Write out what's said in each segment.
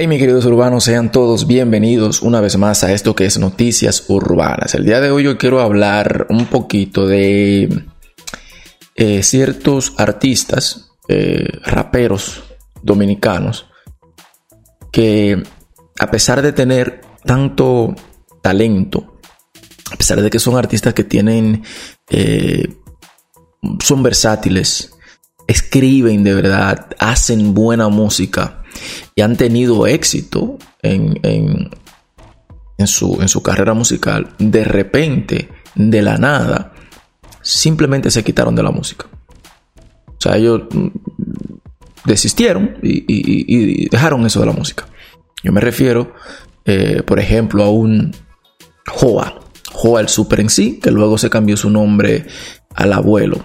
Hey mis queridos urbanos, sean todos bienvenidos una vez más a esto que es Noticias Urbanas. El día de hoy yo quiero hablar un poquito de eh, ciertos artistas, eh, raperos dominicanos, que a pesar de tener tanto talento, a pesar de que son artistas que tienen, eh, son versátiles, escriben de verdad, hacen buena música y han tenido éxito en, en, su, en su carrera musical, de repente, de la nada, simplemente se quitaron de la música. O sea, ellos mm, desistieron y, dejaron eso de la música. Yo me refiero, eh, por ejemplo, a un Joa, Joa el Super en sí, que luego se cambió su nombre al abuelo,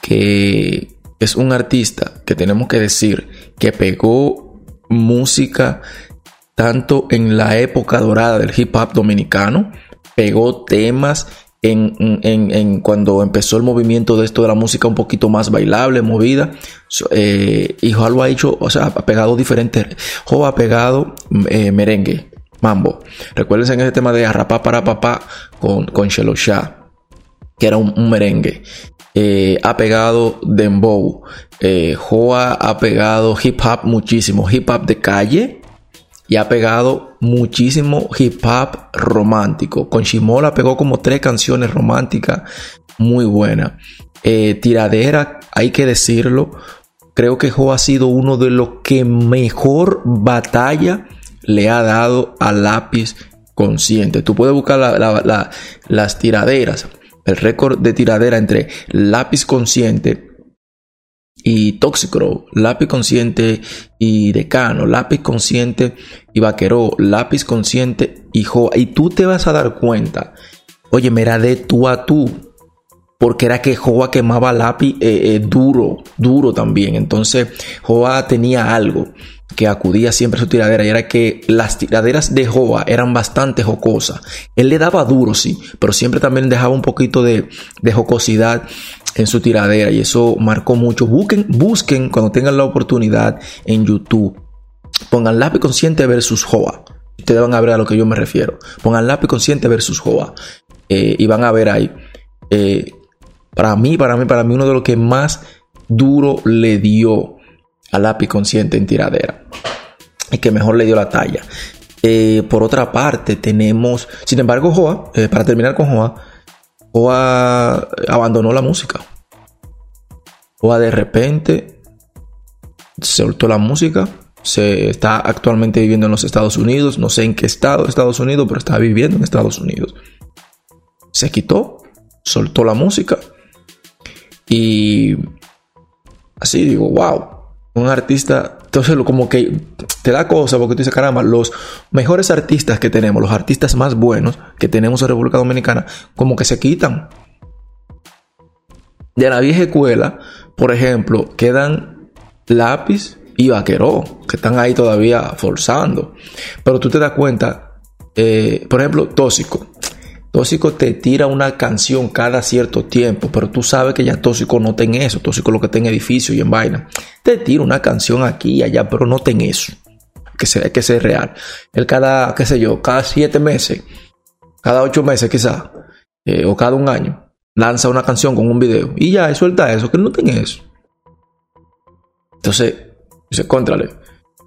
que es un artista que tenemos que decir que pegó música tanto en la época dorada del hip hop dominicano, pegó temas en, cuando empezó el movimiento de esto de la música un poquito más bailable, movida, eh, y Jo lo ha hecho, o sea, ha pegado diferentes, Jo ha pegado eh, merengue, mambo. Recuérdense en ese tema de Arrapá para papá con, con Shelo Shah, que era un, merengue. Eh, ha pegado dembow. Joa ha pegado hip hop muchísimo, hip hop de calle, y ha pegado muchísimo hip hop romántico. Con Shimola pegó como tres canciones románticas muy buenas. Eh, tiradera, hay que decirlo. Creo que Jo ha sido uno de los que mejor batalla le ha dado al lápiz consciente. Tú puedes buscar las tiraderas, el récord de tiradera entre lápiz consciente y Tóxico, lápiz consciente y decano, lápiz consciente y vaquero, lápiz consciente y joa. Y tú te vas a dar cuenta, oye, me era de tú a tú, porque era que Joa quemaba lápiz eh, eh, duro, duro también. Entonces, Joa tenía algo que acudía siempre a su tiradera y era que las tiraderas de Joa eran bastante jocosas. Él le daba duro, sí, pero siempre también dejaba un poquito de, de jocosidad en su tiradera y eso marcó mucho. Busquen, busquen cuando tengan la oportunidad en YouTube. Pongan lápiz consciente versus Joa. Ustedes van a ver a lo que yo me refiero. Pongan lápiz consciente versus Joa. Eh, y van a ver ahí. Eh, para mí, para mí, para mí, uno de los que más duro le dio al lápiz consciente en tiradera. Y que mejor le dio la talla. Eh, por otra parte, tenemos, sin embargo, Joa, para terminar con Joa, Joa abandonó la música. Joa de repente soltó la música. Se está actualmente viviendo en los Estados Unidos. No sé en qué estado de Estados Unidos, pero está viviendo en Estados Unidos. Se quitó, soltó la música. Y así digo, wow. Un artista, entonces como que te da cosa porque tú dices, caramba, los mejores artistas que tenemos, los artistas más buenos que tenemos en República Dominicana, como que se quitan. De la vieja escuela, por ejemplo, quedan lápiz y vaqueró, que están ahí todavía forzando. Pero tú te das cuenta, eh, por ejemplo, Tóxico. Tóxico te tira una canción cada cierto tiempo, pero tú sabes que ya Tóxico no tiene eso. Tóxico lo que está en edificio y en vaina. Te tira una canción aquí y allá, pero no ten eso. Que sea, que ser real. Él cada, qué sé yo, cada siete meses, cada ocho meses quizá, eh, o cada un año, lanza una canción con un video. Y ya, suelta eso, que no tiene eso. Entonces, dice, contrale.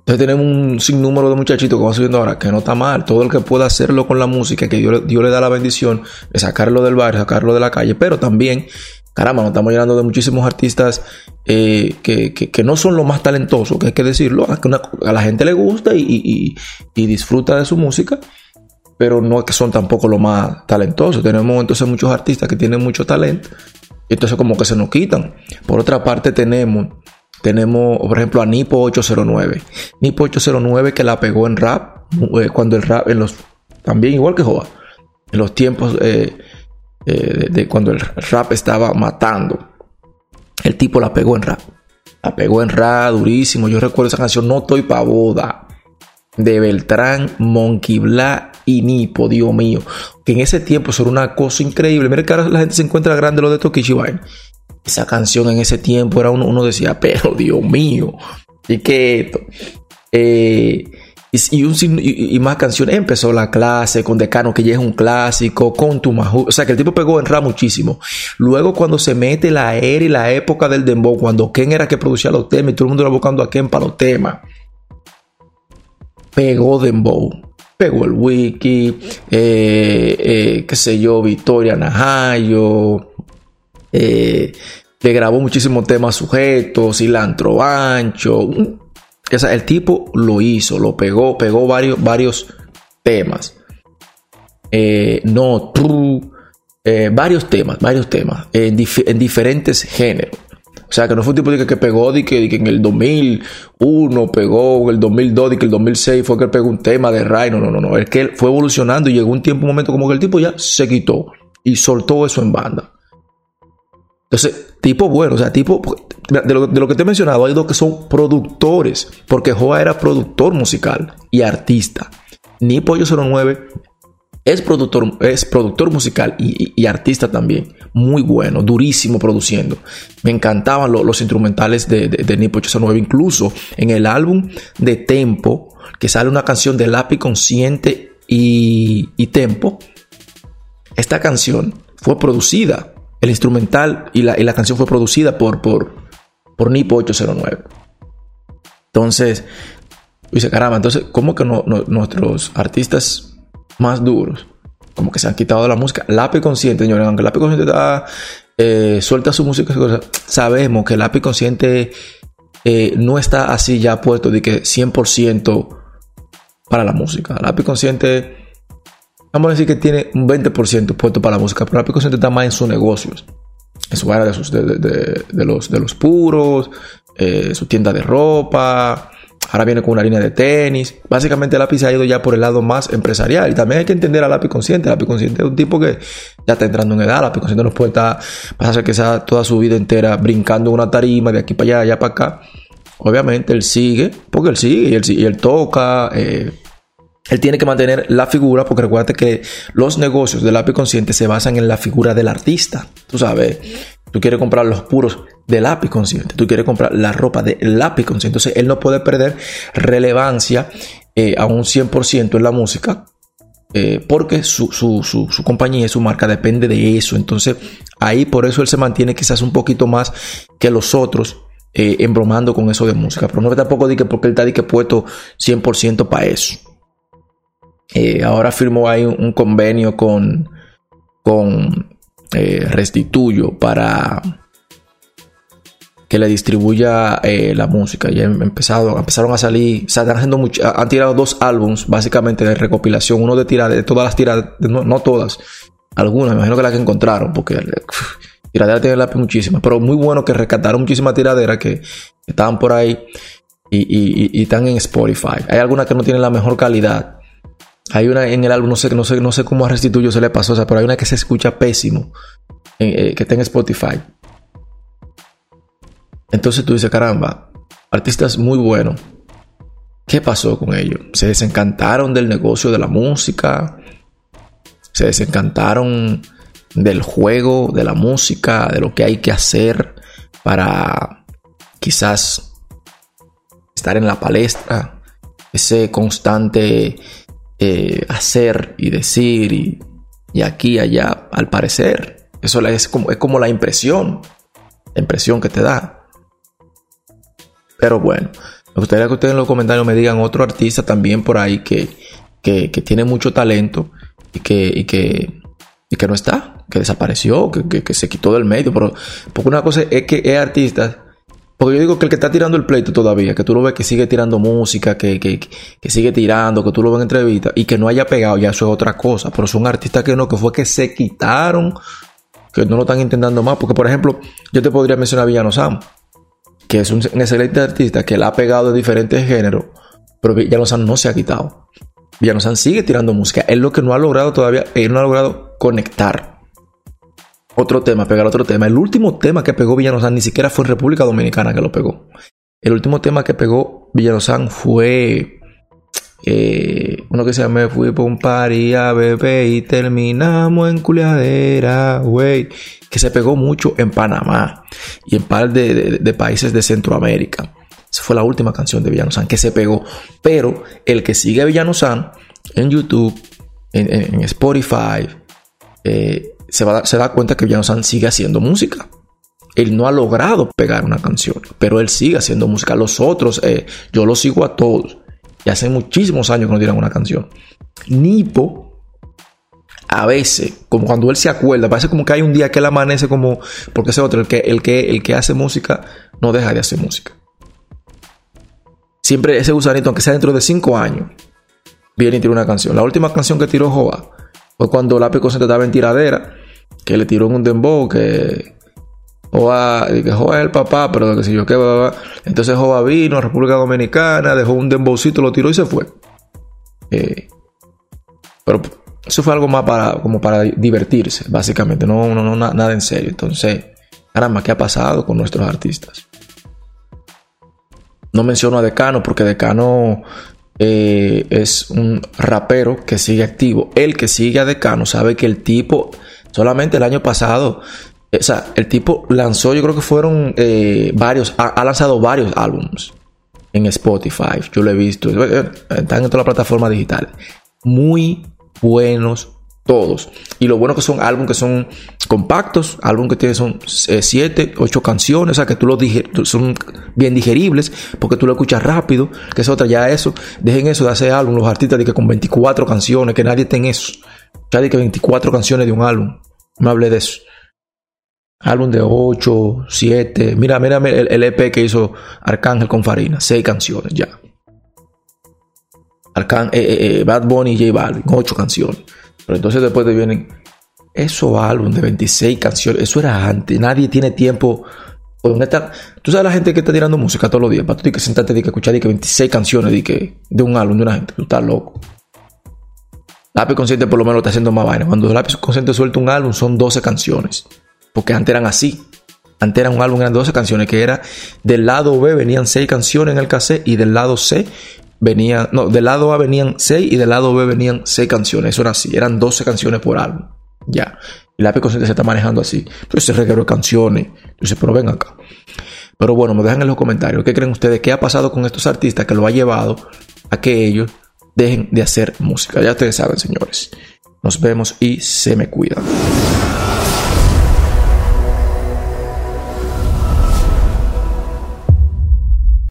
Entonces tenemos un sinnúmero de muchachitos que van subiendo ahora, que no está mal. Todo el que pueda hacerlo con la música, que Dios, le da la bendición de sacarlo del barrio, sacarlo de la calle. Pero también, caramba, nos estamos llenando de muchísimos artistas eh, que, no son los más talentosos, que hay que decirlo. A, la gente le gusta y, disfruta de su música, pero no que son tampoco los más talentosos. Tenemos entonces muchos artistas que tienen mucho talento. Y entonces como que se nos quitan. Por otra parte tenemos tenemos, por ejemplo, a Nipo 809. Nipo 809 que la pegó en rap, eh, cuando el rap, en los, también igual que Joa, en los tiempos eh, eh, de, cuando el rap estaba matando. El tipo la pegó en rap. La pegó en rap durísimo. Yo recuerdo esa canción No estoy pa' boda. De Beltrán, Monkey Black y Nipo, Dios mío. Que en ese tiempo eso era una cosa increíble. Mira que ahora la gente se encuentra grande lo de Tokichibai esa canción en ese tiempo era uno, uno decía, pero Dios mío, ¿y esto? Eh, y, más canciones. Empezó la clase con Decano, que ya es un clásico, con Tumahu. O sea que el tipo pegó en rap muchísimo. Luego, cuando se mete la era y la época del Dembow, cuando Ken era que producía los temas y todo el mundo era buscando a Ken para los temas, pegó Dembow. Pegó el wiki, eh, eh, qué sé yo, Victoria Najayo, eh, le grabó muchísimos temas sujetos, cilantro ancho, o sea, el tipo lo hizo, lo pegó, pegó varios, varios temas. Eh, no, eh, varios temas, varios temas, en, diferentes géneros. O sea, que no fue un tipo de que, pegó de que, en el 2001 pegó, en el 2002, de que el 2006 fue que pegó un tema de Ray. No, no, no, no. Es que él fue evolucionando y llegó un tiempo, un momento como que el tipo ya se quitó y soltó eso en banda. Entonces, tipo bueno, o sea, tipo, de lo, que te he mencionado, hay dos que son productores, porque Joa era productor musical y artista. Ni Pollo 09 es productor, es productor musical y, artista también. Muy bueno, durísimo produciendo. Me encantaban los instrumentales de, de, de Nipo 809. Incluso en el álbum de Tempo, que sale una canción de lápiz consciente y Tempo, esta canción fue producida el instrumental y la, y la canción fue producida por, por, por Nipo 809. Entonces, dice, caramba, entonces, ¿cómo que nuestros artistas más duros, como que se han quitado la música? Lápiz Consciente, señores, aunque Lápiz Consciente está, eh, suelta su música, sabemos que Lápiz Consciente eh, no está así ya puesto de que 100% para la música. Lápiz Consciente vamos a decir que tiene un 20% puesto para la música, pero Lápiz Consciente está más en sus negocios, en su área de, los, de los puros, eh, su tienda de ropa, ahora viene con una línea de tenis. Básicamente el lápiz ha ido ya por el lado más empresarial. Y también hay que entender al lápiz consciente. El lápiz consciente es un tipo que ya está entrando en edad. El lápiz consciente no puede estar, pasa que sea toda su vida entera brincando una tarima de aquí para allá, allá para acá. Obviamente él sigue, porque él sigue y él, y él toca, eh, él tiene que mantener la figura, porque recuerda que los negocios del lápiz consciente se basan en la figura del artista. Tú sabes, tú quieres comprar los puros del lápiz consciente, tú quieres comprar la ropa del lápiz consciente. Entonces, él no puede perder relevancia eh, a un 100% en la música, eh, porque su, compañía y su marca depende de eso. Entonces, ahí por eso él se mantiene quizás un poquito más que los otros. Eh, embromando con eso de música, pero no tampoco diga porque él está que puesto 100% para eso. Eh, ahora firmó ahí un, convenio con, con eh, Restituyo para que le distribuya eh, la música. Ya em, empezado, empezaron a salir, están haciendo han tirado dos álbums básicamente de recopilación, uno de tiradas, de todas las tiradas, no, todas, algunas, me imagino que las que encontraron, porque tiradera tiene lápiz muchísimas, pero muy bueno que rescataron muchísimas tiraderas que estaban por ahí y, están en Spotify. Hay algunas que no tienen la mejor calidad, hay una en el álbum, no sé, no sé, no sé cómo a Restituyo se le pasó, o sea, pero hay una que se escucha pésimo, eh, que está en Spotify. Entonces tú dices, caramba, artistas muy buenos. ¿Qué pasó con ellos? Se desencantaron del negocio de la música, se desencantaron del juego, de la música, de lo que hay que hacer para quizás estar en la palestra, ese constante eh, hacer y decir y, aquí y allá, al parecer. Eso es como, es como la impresión, la impresión que te da. Pero bueno, me gustaría que ustedes en los comentarios me digan otro artista también por ahí que, que, tiene mucho talento y que, y que, y que no está, que desapareció, que, que, se quitó del medio. Pero, porque una cosa es que es artista porque yo digo que el que está tirando el pleito todavía, que tú lo ves que sigue tirando música, que, que, que sigue tirando, que tú lo ves en entrevistas y que no haya pegado, ya eso es otra cosa. Pero son artistas que no, que fue que se quitaron, que no lo están intentando más. Porque, por ejemplo, yo te podría mencionar a Villano Sam, que es un, excelente artista que la ha pegado de diferentes géneros, pero Villano Sam no se ha quitado. Villano Sam sigue tirando música. Es lo que no ha logrado todavía, él no ha logrado conectar otro tema, pegar otro tema. El último tema que pegó Villanosan ni siquiera fue en República Dominicana que lo pegó. El último tema que pegó Villanosan fue eh, uno que se llama Me fui por un party a bebé y terminamos en culiadera, güey. Que se pegó mucho en Panamá y en par de, países de Centroamérica. Esa fue la última canción de Villano San que se pegó. Pero el que sigue a Villano San en YouTube, en, Spotify, eh, se, se da cuenta que Villano San sigue haciendo música. Él no ha logrado pegar una canción, pero él sigue haciendo música. Los otros, eh, yo los sigo a todos. Y hace muchísimos años que no tiran una canción. Nipo, a veces, como cuando él se acuerda, parece como que hay un día que él amanece como, porque ese otro, el que, el que, el que hace música, no deja de hacer música. Siempre ese gusanito, aunque sea dentro de cinco años, viene y tira una canción. La última canción que tiró Joa fue cuando Lápiz se estaba en tiradera, que le tiró un dembow, que Joa, que Joa el papá, pero que yo qué, entonces Joa vino a República Dominicana, dejó un dembowcito, lo tiró y se fue. Eh, pero eso fue algo más para, como para divertirse, básicamente, no, no, no nada en serio. Entonces, caramba, ¿qué ha pasado con nuestros artistas? No menciono a Decano porque Decano eh, es un rapero que sigue activo. El que sigue a Decano sabe que el tipo, solamente el año pasado, o sea, el tipo lanzó, yo creo que fueron eh, varios, ha, lanzado varios álbumes en Spotify. Yo lo he visto, están en todas las plataformas digitales. Muy buenos todos. Y lo bueno que son álbumes que son compactos, álbumes que tienen son 7, eh, 8 canciones, o sea que tú los son bien digeribles porque tú lo escuchas rápido, que es otra, ya eso, dejen eso de hacer álbum, los artistas de que con 24 canciones, que nadie tenga eso. Ya de que 24 canciones de un álbum. No hablé de eso. Álbum de 8, 7. Mira, mira el, EP que hizo Arcángel con Farina. 6 canciones ya. Arcángel, eh, eh, eh, Bad Bunny y J Balvin. 8 canciones. Pero entonces después te vienen esos álbumes de 26 canciones. Eso era antes. Nadie tiene tiempo. Tú sabes la gente que está tirando música todos los días. Para tú que sentarte y que escuchar y que 26 canciones de un álbum de una gente. Tú estás loco. Lápiz Consciente por lo menos está haciendo más vaina. Cuando Lápiz Consciente suelta un álbum son 12 canciones. Porque antes eran así. Antes era un álbum, eran 12 canciones, que era del lado B venían 6 canciones en el cassette y del lado C venían, no, del lado A venían 6 y del lado B venían 6 canciones. Eso era así, eran 12 canciones por álbum. Ya. Y la Consciente se está manejando así. Entonces se reguero de canciones. Entonces, pero ven acá. Pero bueno, me dejan en los comentarios qué creen ustedes, qué ha pasado con estos artistas que lo ha llevado a que ellos dejen de hacer música. Ya ustedes saben, señores. Nos vemos y se me cuidan.